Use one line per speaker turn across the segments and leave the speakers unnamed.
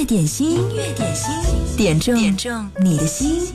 乐点心，音乐点心，点中点中你的心。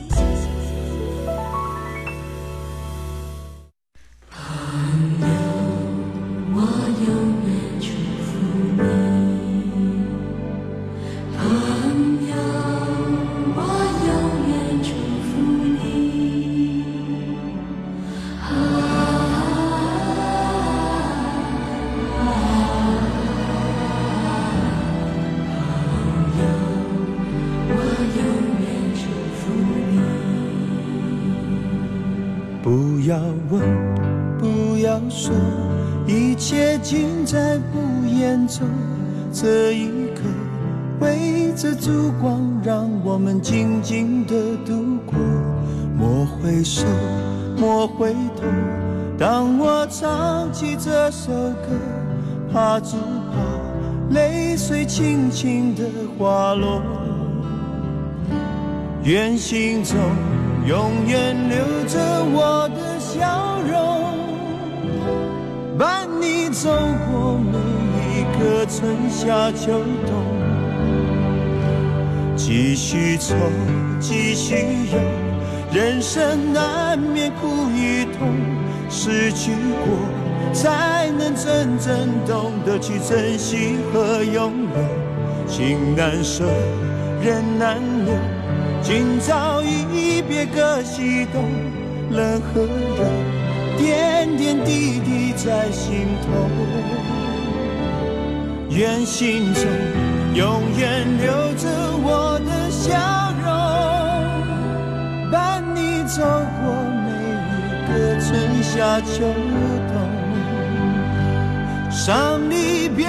心中永远留着我的笑容，伴你走过每一。个春夏秋冬，继续走，继续游，人生难免苦与痛，失去过才能真正懂得去珍惜和拥有。情难舍，人难留，今朝一别各西东，冷和热，点点滴滴在心头。愿心中永远留着我的笑容，伴你走过每一个春夏秋冬。伤离别，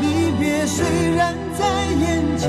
离别虽然在眼前，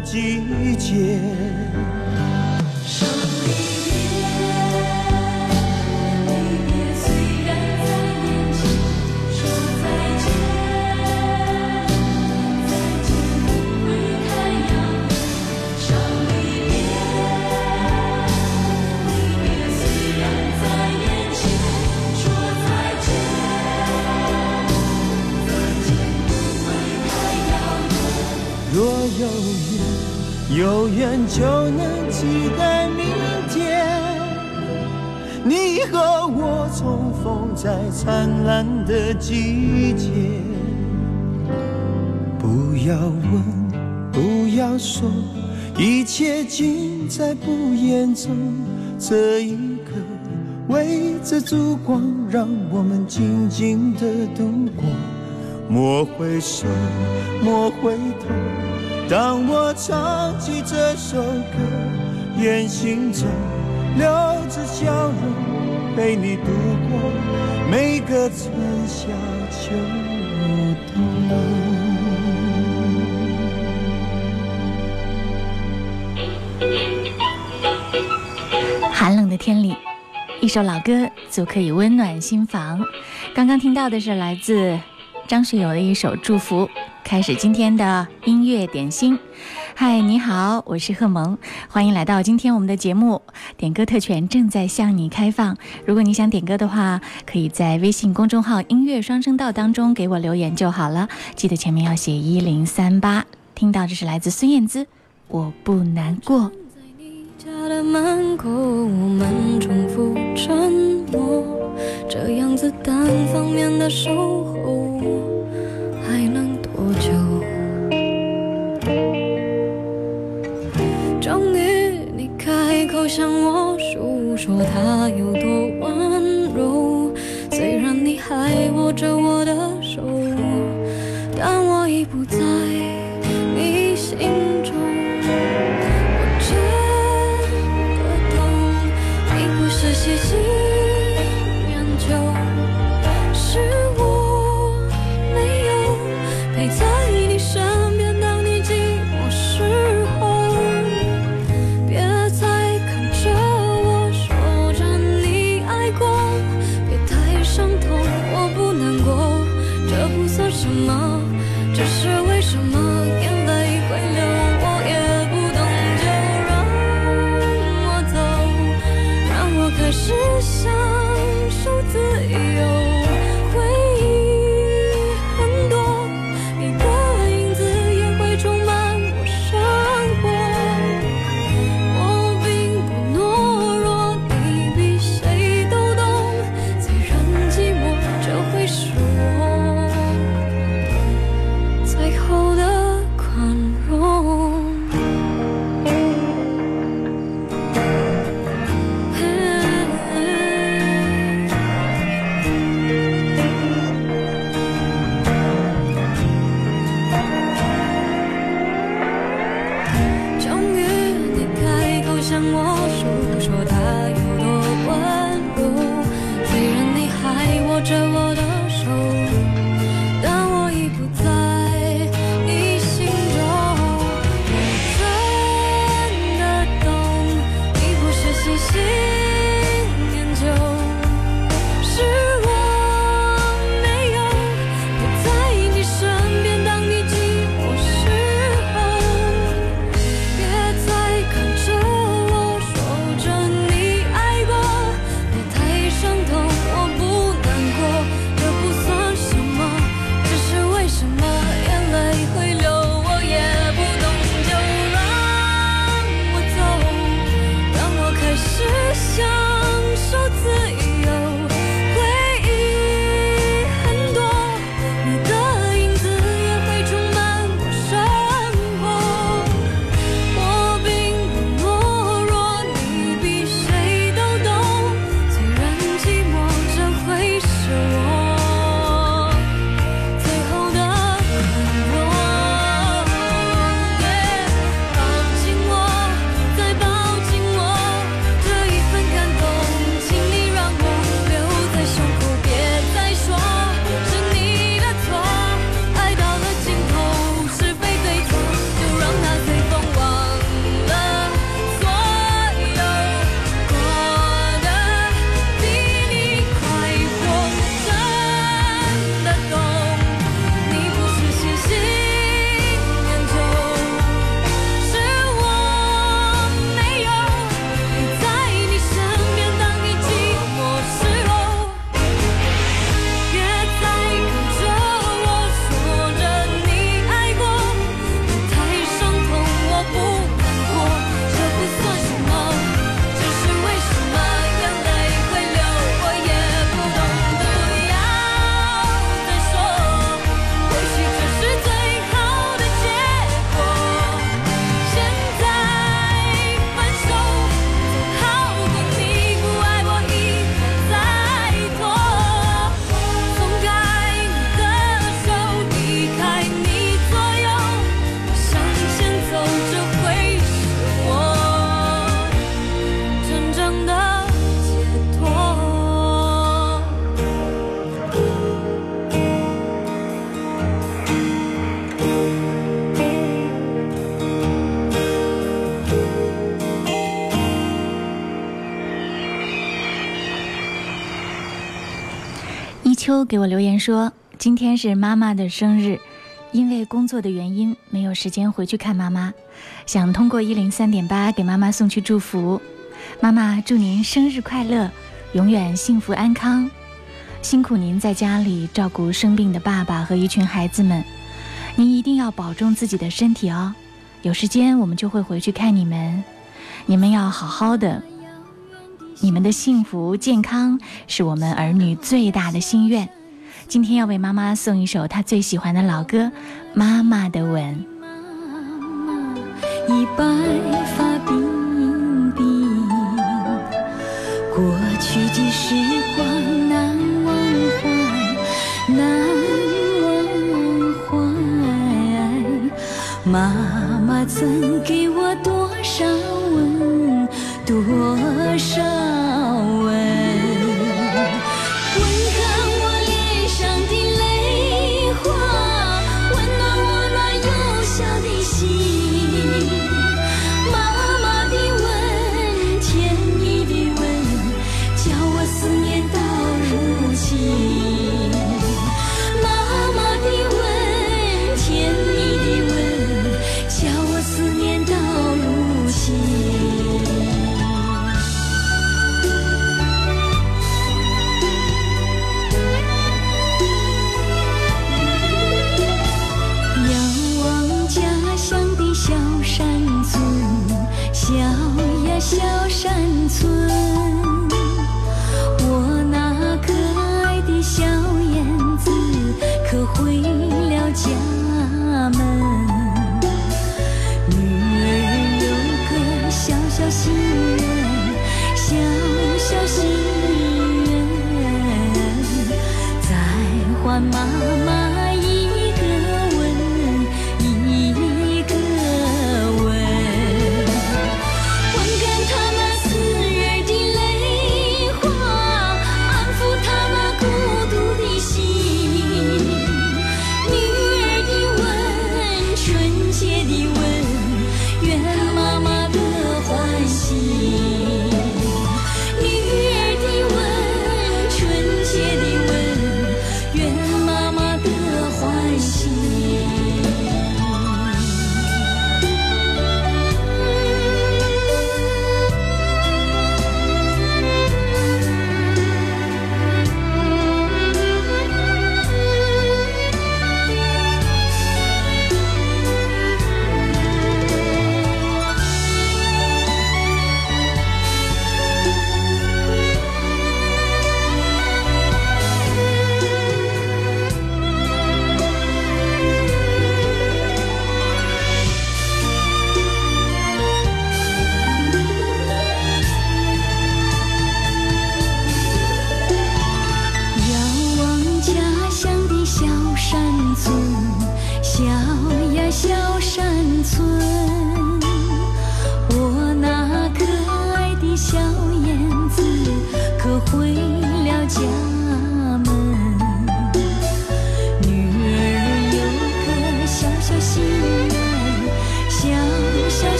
季烛光，让我们静静的度过。莫回首，莫回头。当我唱起这首歌，愿心中留着笑容，陪你度过每个春夏秋冬。
寒冷的天里，一首老歌足可以温暖心房。刚刚听到的是来自张学友的一首《祝福》，开始今天的音乐点心。嗨，你好，我是贺萌，欢迎来到今天我们的节目。点歌特权正在向你开放，如果你想点歌的话，可以在微信公众号“音乐双声道”当中给我留言就好了，记得前面要写一零三八。听到这是来自孙燕姿，《我不难过》。
家的门口，我们重复沉默，这样子单方面的守候，还能多久？终于你开口向我诉说他有多温柔，虽然你还握着我的手。
给我留言说今天是妈妈的生日因为工作的原因没有时间回去看妈妈想通过一零三点八给妈妈送去祝福。妈妈祝您生日快乐永远幸福安康。辛苦您在家里照顾生病的爸爸和一群孩子们您一定要保重自己的身体哦。有时间我们就会回去看你们。你们要好好的你们的幸福健康是我们儿女最大的心愿。今天要为妈妈送一首她最喜欢的老歌《妈妈的吻》。
妈妈已白发鬓鬓，过去的时光难忘怀，难忘怀。妈妈曾给我多少吻，多少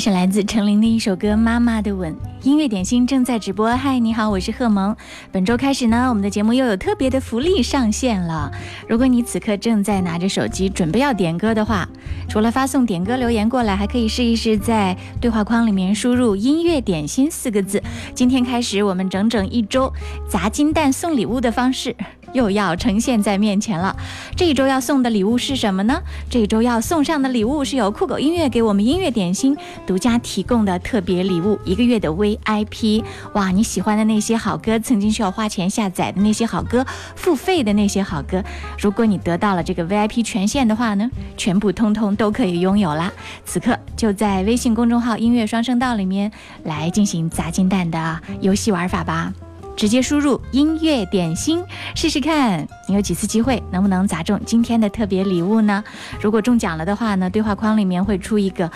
是来自陈琳的一首歌《妈妈的吻》。音乐点心正在直播。嗨，你好，我是贺萌。本周开始呢，我们的节目又有特别的福利上线了。如果你此刻正在拿着手机准备要点歌的话，除了发送点歌留言过来，还可以试一试在对话框里面输入“音乐点心”四个字。今天开始，我们整整一周砸金蛋送礼物的方式，又要呈现在面前了。这一周要送的礼物是什么呢？这一周要送上的礼物是由酷狗音乐给我们音乐点心独家提供的特别礼物，一个月的 VIP。哇，你喜欢的那些好歌，曾经需要花钱下载的那些好歌，付费的那些好歌，如果你得到了这个 VIP 权限的话呢，全部通通都可以拥有啦。此刻就在微信公众号“音乐双声道”里面来进行砸金蛋的游戏玩法吧。直接输入“音乐点心”试试看，你有几次机会能不能砸中今天的特别礼物呢？如果中奖了的话呢，对话框里面会出一个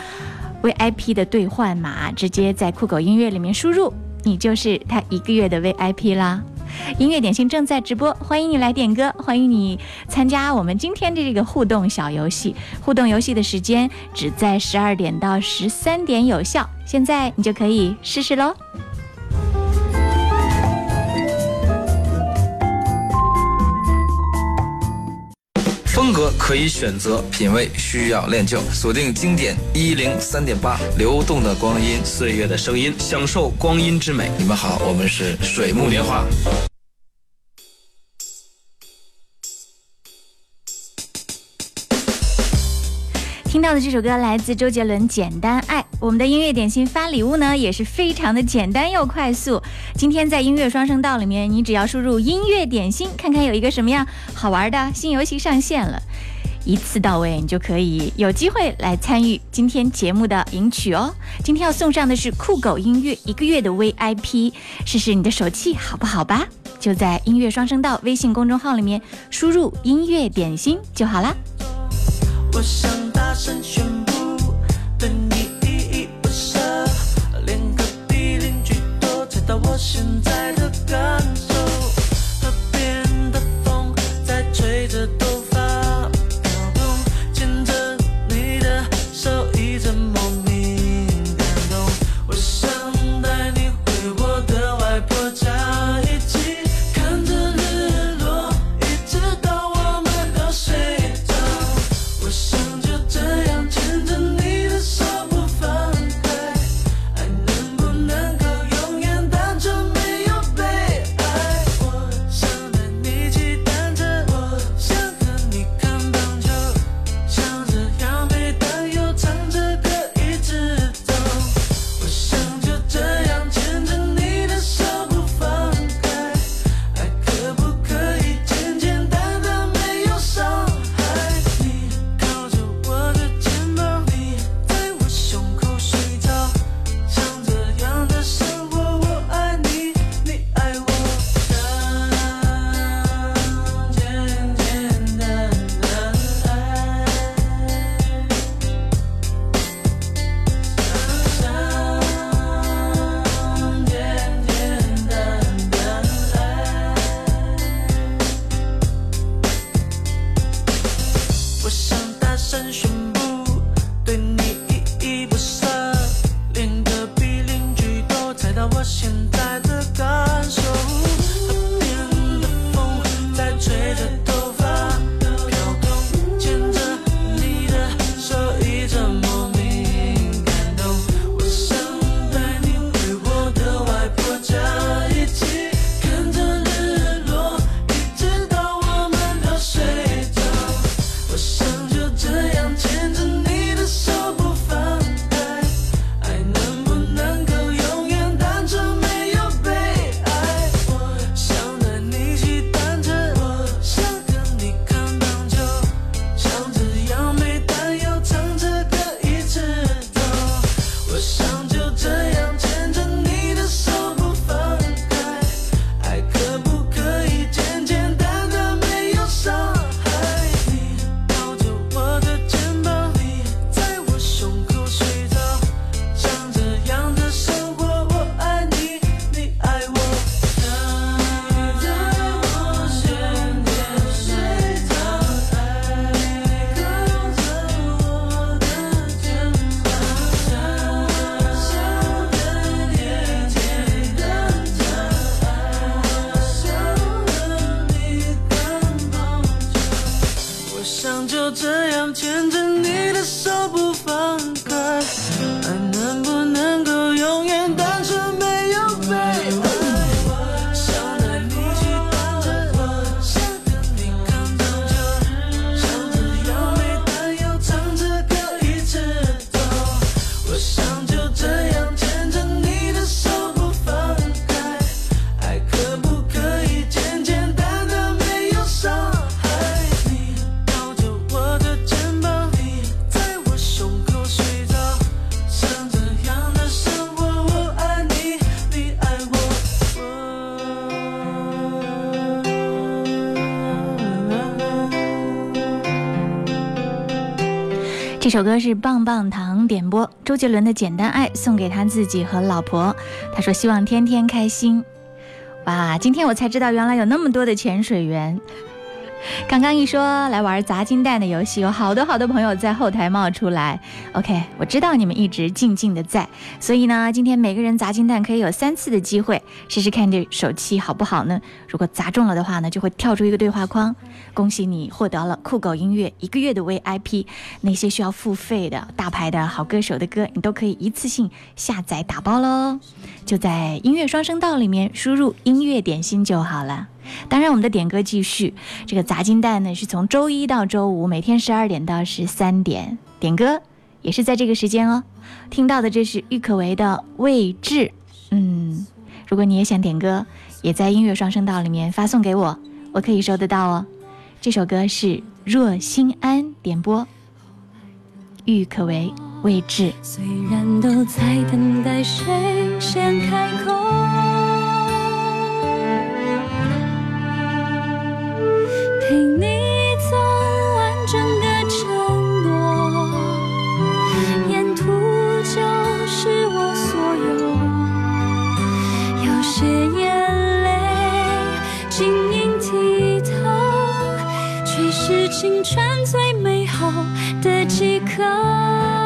VIP 的兑换码，直接在酷狗音乐里面输入，你就是他一个月的 VIP 啦。音乐点心正在直播，欢迎你来点歌，欢迎你参加我们今天的这个互动小游戏。互动游戏的时间只在十二点到十三点有效，现在你就可以试试喽。
风格可以选择，品味需要练就。锁定经典一零三点八，流动的光阴，
岁月的声音，享受光阴之美。
你们好，我们是水木年华。
听到的这首歌来自周杰伦《简单爱》。我们的音乐点心发礼物呢，也是非常的简单又快速。今天在音乐双声道里面，你只要输入“音乐点心”，看看有一个什么样好玩的新游戏上线了，一次到位，你就可以有机会来参与今天节目的赢取哦。今天要送上的是酷狗音乐一个月的 VIP，试试你的手气好不好吧？就在音乐双声道微信公众号里面输入“音乐点心”就好啦。
我想大声宣现在的 sun. 这
首歌是棒棒糖点播，周杰伦的《简单爱》送给他自己和老婆。他说希望天天开心。哇，今天我才知道原来有那么多的潜水员。刚刚一说来玩砸金蛋的游戏，有好多好多朋友在后台冒出来。OK，我知道你们一直静静的在，所以呢，今天每个人砸金蛋可以有三次的机会，试试看这手气好不好呢？如果砸中了的话呢，就会跳出一个对话框，恭喜你获得了酷狗音乐一个月的 VIP，那些需要付费的大牌的好歌手的歌，你都可以一次性下载打包喽，就在音乐双声道里面输入音乐点心就好了。当然，我们的点歌继续。这个砸金蛋呢，是从周一到周五，每天十二点到十三点点歌，也是在这个时间哦。听到的这是郁可唯的《未知》。嗯，如果你也想点歌，也在音乐双声道里面发送给我，我可以收得到哦。这首歌是若心安点播，郁可唯《未知》。
虽然都在等待谁先开口，陪你是青春最美好的几刻。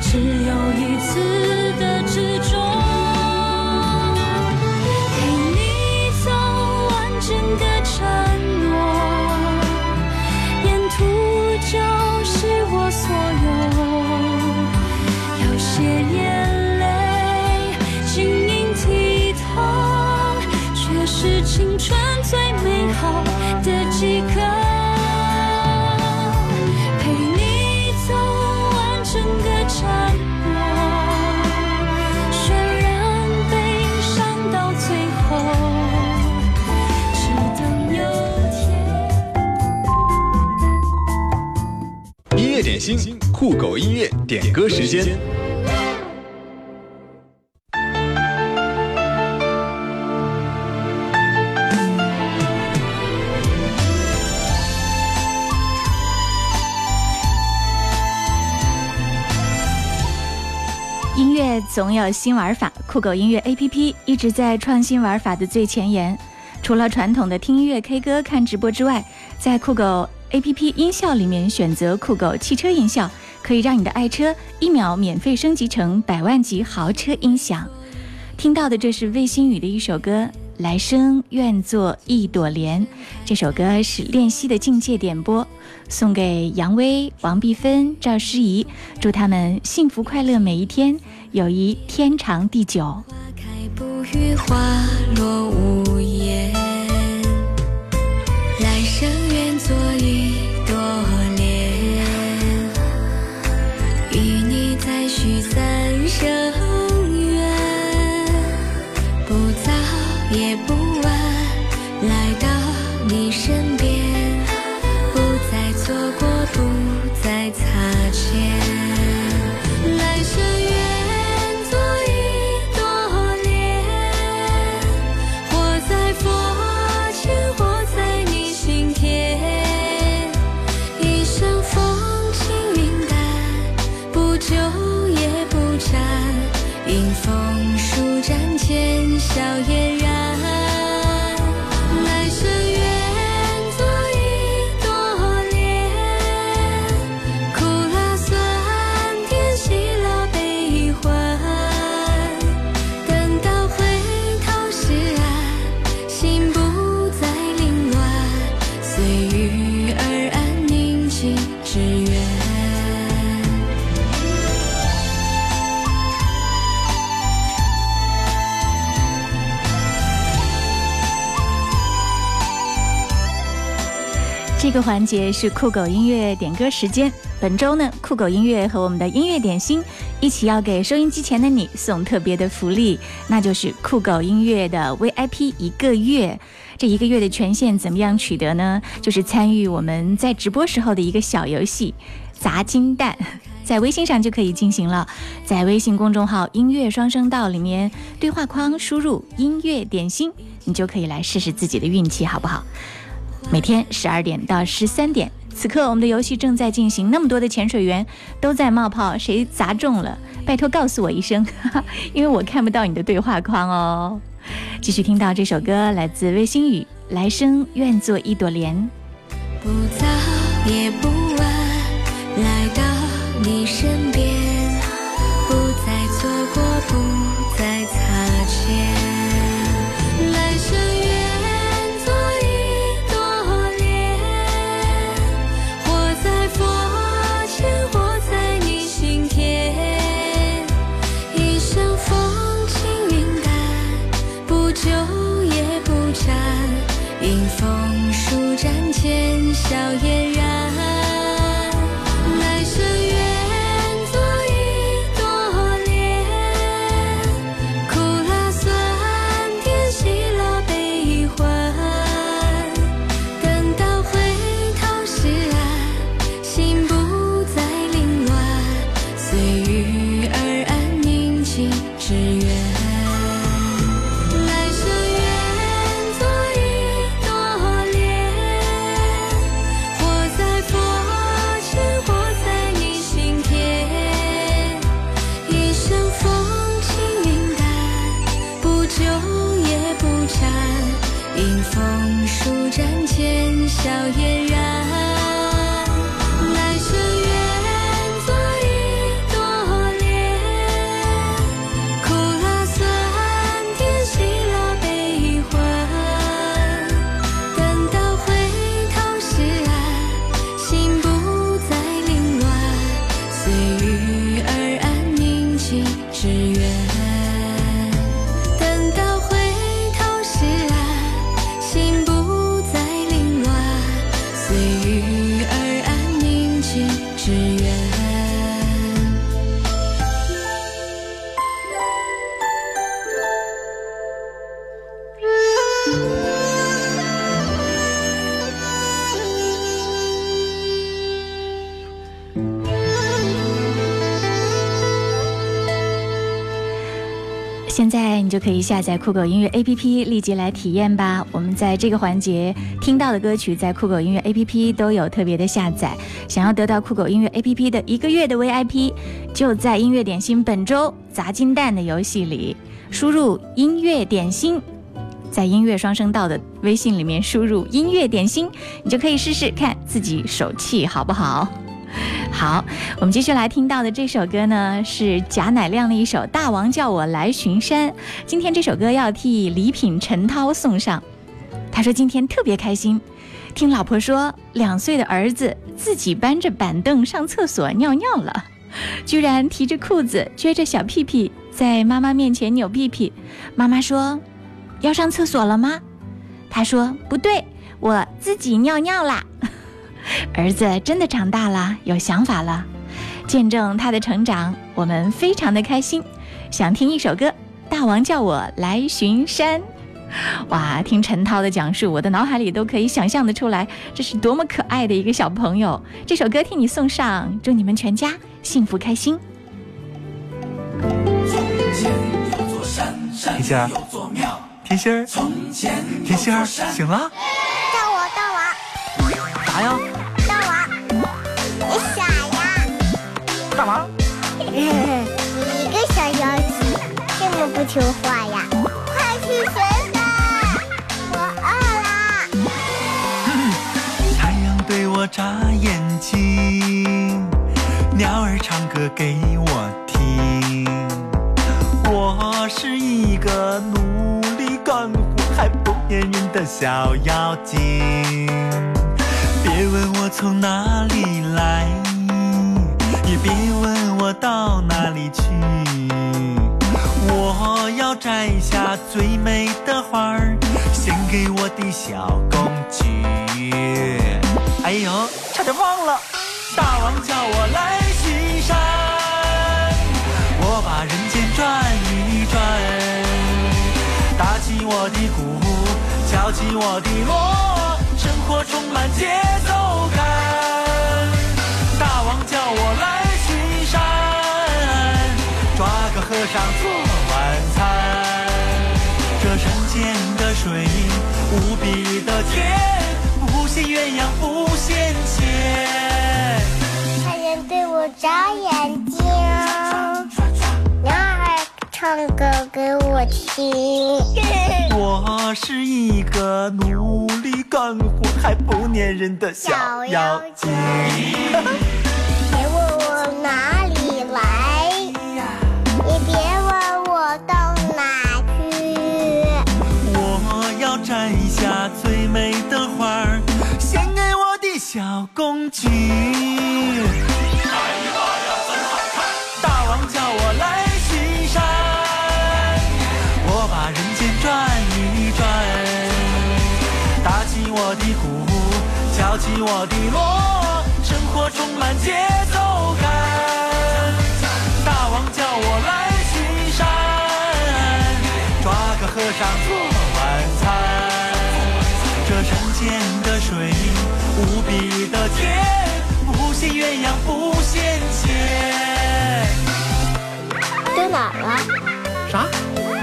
只有一次。
点心，酷狗音乐点歌时间。
音乐总有新玩法，酷狗音乐 APP 一直在创新玩法的最前沿。除了传统的听音乐、K 歌、看直播之外，在酷狗 APP 音效里面选择酷狗汽车音效，可以让你的爱车一秒免费升级成百万级豪车音响。听到的这是魏新雨的一首歌《来生愿做一朵莲》，这首歌是练习的境界点播，送给杨威、王碧芬、赵诗怡，祝他们幸福快乐每一天，友谊天长地久。
花开不语，花落无更远。不早也不
这个环节是酷狗音乐点歌时间。本周呢，酷狗音乐和我们的音乐点心一起要给收音机前的你送特别的福利，那就是酷狗音乐的 VIP 一个月。这一个月的权限怎么样取得呢？就是参与我们在直播时候的一个小游戏——砸金蛋。在微信上就可以进行了，在微信公众号“音乐双声道”里面对话框输入“音乐点心”，你就可以来试试自己的运气，好不好？每天十二点到十三点，此刻我们的游戏正在进行，那么多的潜水员都在冒泡，谁砸中了？拜托告诉我一声，哈哈，因为我看不到你的对话框哦。继续听到这首歌，来自魏星宇，《来生愿做一朵莲》。
不早也不晚，来到你身边，
现在你就可以下载酷狗音乐 APP，立即来体验吧。我们在这个环节听到的歌曲，在酷狗音乐 APP 都有特别的下载。想要得到酷狗音乐 APP 的一个月的 VIP，就在音乐点心本周砸金蛋的游戏里，输入“音乐点心”，在音乐双声道的微信里面输入“音乐点心”，你就可以试试看自己手气好不好。好，我们继续来听到的这首歌呢，是贾乃亮的一首《大王叫我来巡山》。今天这首歌要替礼品陈涛送上，他说今天特别开心，听老婆说两岁的儿子自己搬着板凳上厕所尿尿了，居然提着裤子撅着小屁屁在妈妈面前扭屁屁。妈妈说：“要上厕所了吗？”他说：“不对，我自己尿尿啦。” 儿子真的长大了，有想法了，见证他的成长，我们非常的开心。想听一首歌，《大王叫我来巡山》。哇，听陈涛的讲述，我的脑海里都可以想象得出来，这是多么可爱的一个小朋友。这首歌替你送上，祝你们全家幸福开心。
甜心儿，甜心儿，甜心儿，醒了？
叫我，大王，
啥呀？
说话呀。快去学噻我饿啦太阳对
我眨眼睛鸟儿唱歌给我听。我是一个努力干活还不粘人的小妖精。别问我从哪里来也别问我到哪里去。我要摘下最美的花儿，献给我的小公举。哎呦，差点忘了，大王叫我来巡山，我把人间转一转，打起我的鼓，敲起我的锣，生活充满节奏感。大王叫我来巡山，抓个和尚做。间的水无比的甜，不羡鸳鸯不羡仙。
太阳对我眨眼睛，鸟儿唱歌给我听。
我是一个努力干活还不粘人的小妖精。
别问我哪
小公举。大王叫我来巡山，我把人间转一转，打起我的鼓，敲起我的锣，生活充满节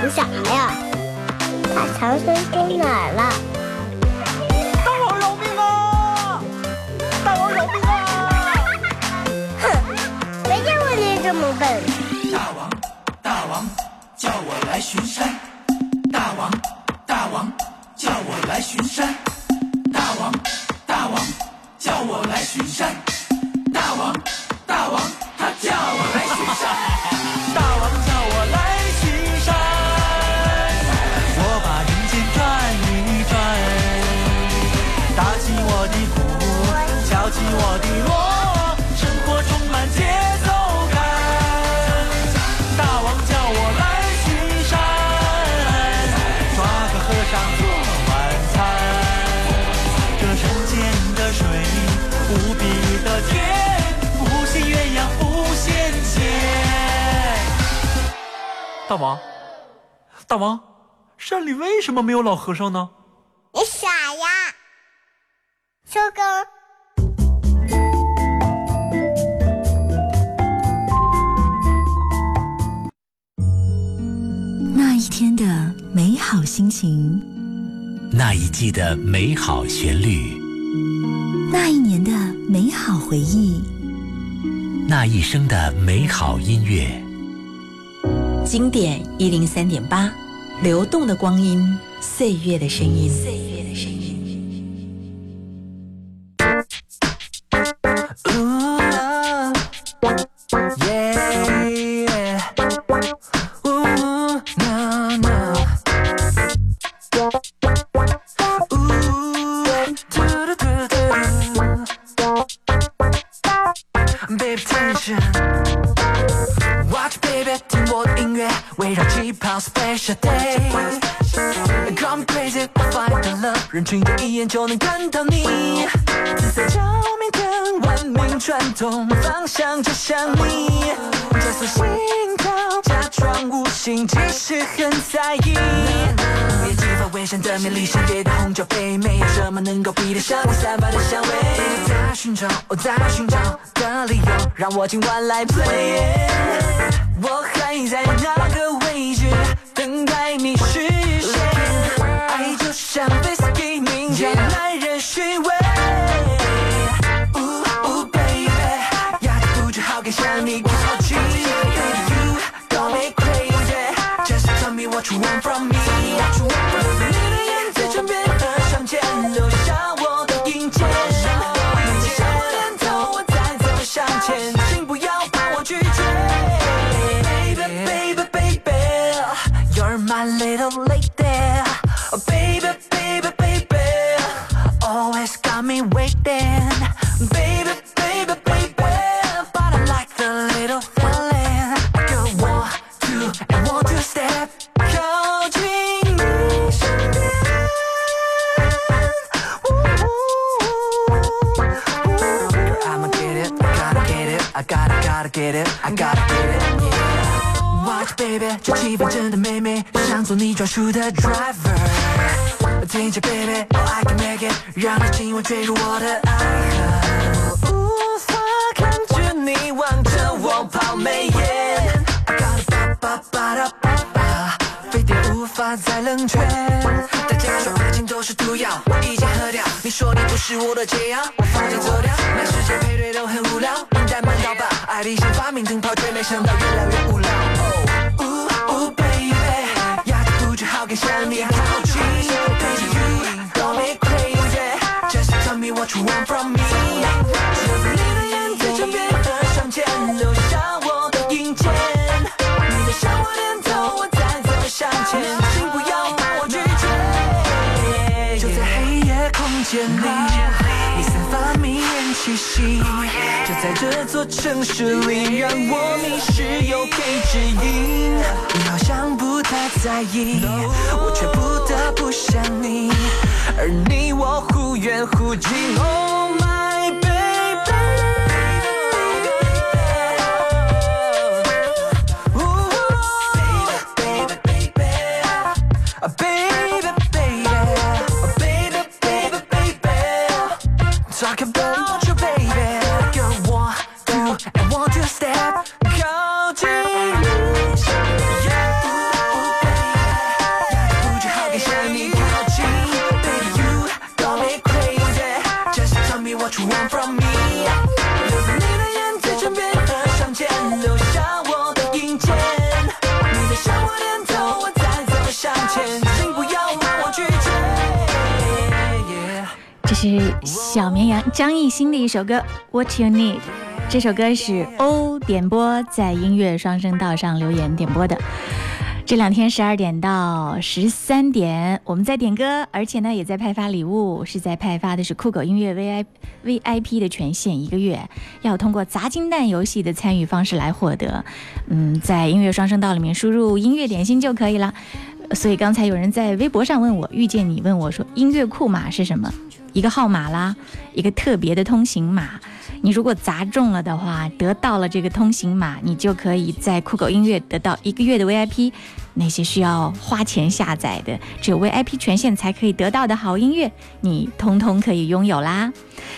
你啥呀？把唐僧丢哪儿了？
大王饶命啊！大王饶命啊！
哼，没见过你这么笨。
大王，大王，叫我来巡山。大王，大王，叫我来巡山。大王，大王，叫我来巡山。大王，大王，山
里为什么没有老和尚呢？
你傻呀？收工。
那一天的美好心情，
那一季的美好旋律，
那一年的美好回忆，
那一生的美好音乐。
经典一零三点八，流动的光阴，岁月的声音。岁月。
泡 special day。Come crazy, find the love，人群的一眼就能看到你。紫色照明灯，文明转动，方向就像你。加速心跳，假装无心，其实很在意。别激发危险的魅力，深夜的红酒杯，没有什么能够比得上你散发的香味。在寻找，我在寻找的理由，让我今晚来 play it。我还在那个位置，等待你实现。爱就像 whisky，明见耐人寻味。Gotta get it, I gotta get it, yeah. Watch baby，这气氛真的美美，想做你专属的 driver。听着 baby，oh I can make it，让你今晚坠入我的爱河。无法看着你望着我跑眉眼，I gotta ba ba ba da ba ba，非典无法再冷却。大家说爱情都是毒药，我已经喝掉。你说你不是我的解药，我放弃走掉。满世界配对都很无聊，冷淡慢到爆。爱丽想发明灯泡，却没想到越来越无聊。哦，呜呜 baby，压着不住好感向你靠近。Baby you got me crazy，just tell me what you want from me。就在你的眼在唇边和上前，留下我的影间。你的向我点头，我再走向前，请不要把我拒绝。就在黑夜空间里，在这座城市里，让我迷失又被指引。你好像不太在意，我却不得不想你，而你我忽远忽近。Oh my
张艺兴的一首歌《What You Need》。这首歌是欧点播在音乐双声道上留言点播的。这两天十二点到十三点，我们在点歌，而且呢也在派发礼物，是在派发的是酷狗音乐 V I V I P 的权限一个月，要通过砸金蛋游戏的参与方式来获得。嗯，在音乐双声道里面输入音乐点心就可以了。所以刚才有人在微博上问我，遇见你问我说音乐库码是什么？一个号码啦，一个特别的通行码。你如果砸中了的话，得到了这个通行码，你就可以在酷狗音乐得到一个月的 VIP。那些需要花钱下载的，只有 VIP 权限才可以得到的好音乐，你通通可以拥有啦。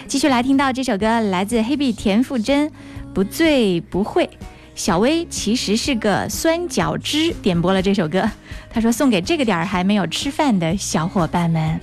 继续来听到这首歌，来自黑碧田馥甄，《不醉不会》。小薇其实是个酸角汁，点播了这首歌。他说送给这个点儿还没有吃饭的小伙伴们。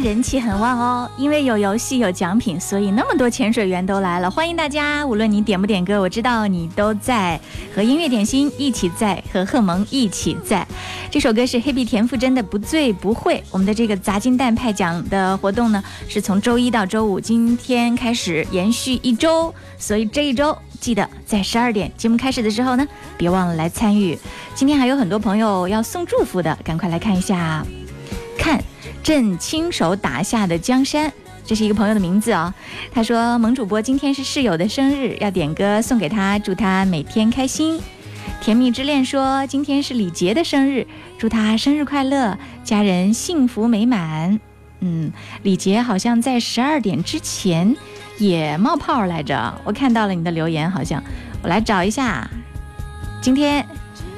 人气很旺哦，因为有游戏有奖品，所以那么多潜水员都来了。欢迎大家，无论你点不点歌，我知道你都在和音乐点心一起在，和贺萌一起在。这首歌是黑碧田馥甄的《不醉不会》。我们的这个砸金蛋派奖的活动呢，是从周一到周五，今天开始延续一周，所以这一周记得在十二点节目开始的时候呢，别忘了来参与。今天还有很多朋友要送祝福的，赶快来看一下，朕亲手打下的江山，这是一个朋友的名字哦。他说：“萌主播今天是室友的生日，要点歌送给他，祝他每天开心。”甜蜜之恋说今天是李杰的生日，祝他生日快乐，家人幸福美满。嗯，李杰好像在十二点之前也冒泡来着，我看到了你的留言，好像我来找一下。今天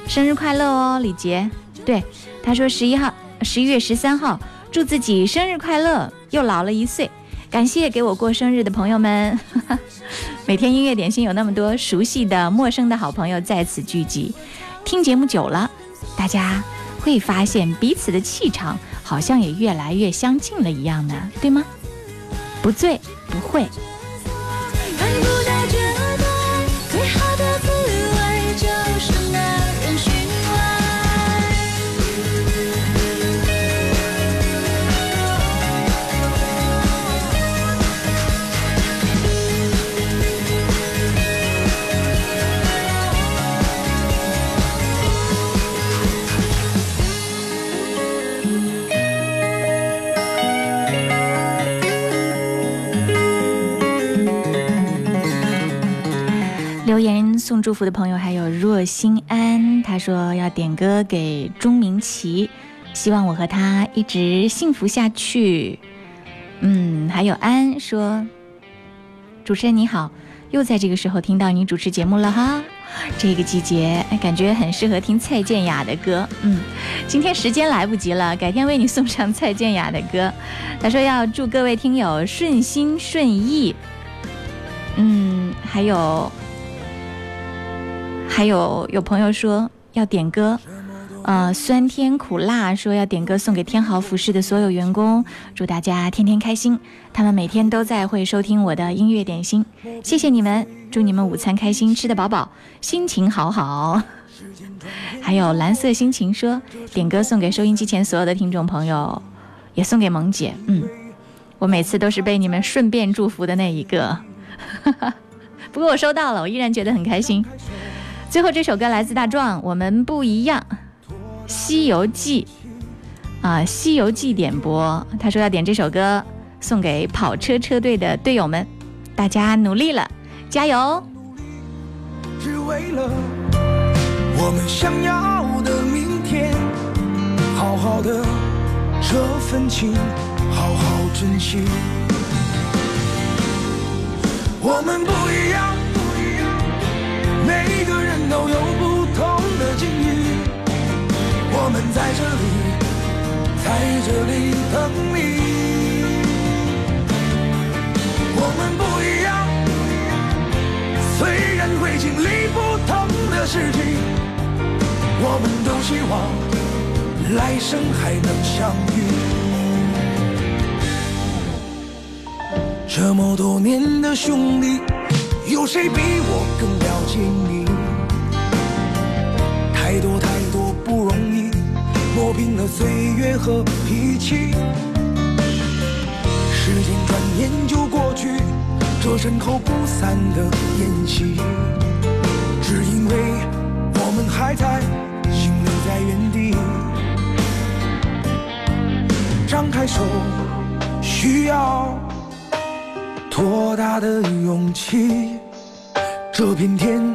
生日快乐哦，李杰。对，他说十一号，十一月十三号，祝自己生日快乐，又老了一岁。感谢给我过生日的朋友们。每天音乐点心有那么多熟悉的、陌生的好朋友在此聚集，听节目久了，大家会发现彼此的气场好像也越来越相近了一样呢，对吗？不醉不会。祝福的朋友还有若心安，他说要点歌给钟明奇，希望我和他一直幸福下去。嗯，还有安说，主持人你好，又在这个时候听到你主持节目了哈。这个季节感觉很适合听蔡健雅的歌。嗯，今天时间来不及了，改天为你送上蔡健雅的歌。他说要祝各位听友顺心顺意。嗯，还有。还有有朋友说要点歌，呃，酸甜苦辣说要点歌送给天豪服饰的所有员工，祝大家天天开心。他们每天都在会收听我的音乐点心，谢谢你们，祝你们午餐开心，吃得饱饱，心情好好。还有蓝色心情说点歌送给收音机前所有的听众朋友，也送给萌姐。嗯，我每次都是被你们顺便祝福的那一个，不过我收到了，我依然觉得很开心。最后这首歌来自大壮，我们不一样，《西游记》啊，《西游记》点播。他说要点这首歌送给跑车车队的队友们，大家努力了，加油！
只为了我们想要的明天，好好的这份情，好好珍惜。我们不一样，每个人都有不同的境遇。我们在这里，在这里等你。我们不一样，虽然会经历不同的事情，我们都希望来生还能相遇。这么多年的兄弟，有谁比我更了解你？太多太多不容易，磨平了岁月和脾气。时间转眼就过去，这身后不散的宴席，只因为我们还在，心留在原地。张开手，需要。多大的勇气？这片天，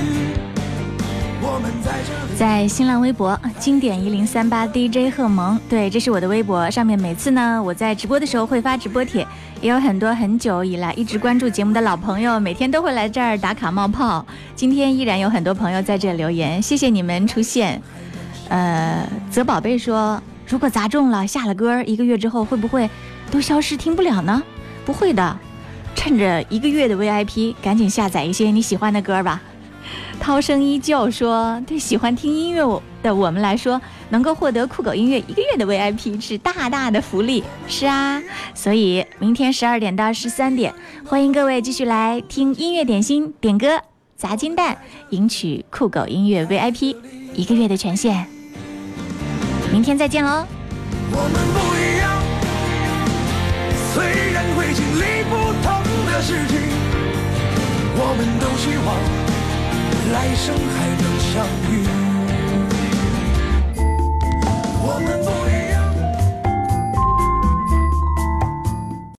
在新浪微博经典一零三八 DJ 贺萌，对，这是我的微博。上面每次呢，我在直播的时候会发直播帖，也有很多很久以来一直关注节目的老朋友，每天都会来这儿打卡冒泡。今天依然有很多朋友在这留言，谢谢你们出现。呃，泽宝贝说，如果砸中了下了歌，一个月之后会不会都消失听不了呢？不会的，趁着一个月的 VIP，赶紧下载一些你喜欢的歌吧。涛声依旧说：“对喜欢听音乐的我们来说，能够获得酷狗音乐一个月的 VIP 是大大的福利。”是啊，所以明天十二点到十三点，欢迎各位继续来听音乐点心点歌砸金蛋，赢取酷狗音乐 VIP 一个月的权限。明天再见喽！
我们不一样，虽然会经历不同的事情，我们都希望来生还能相遇。我们不一。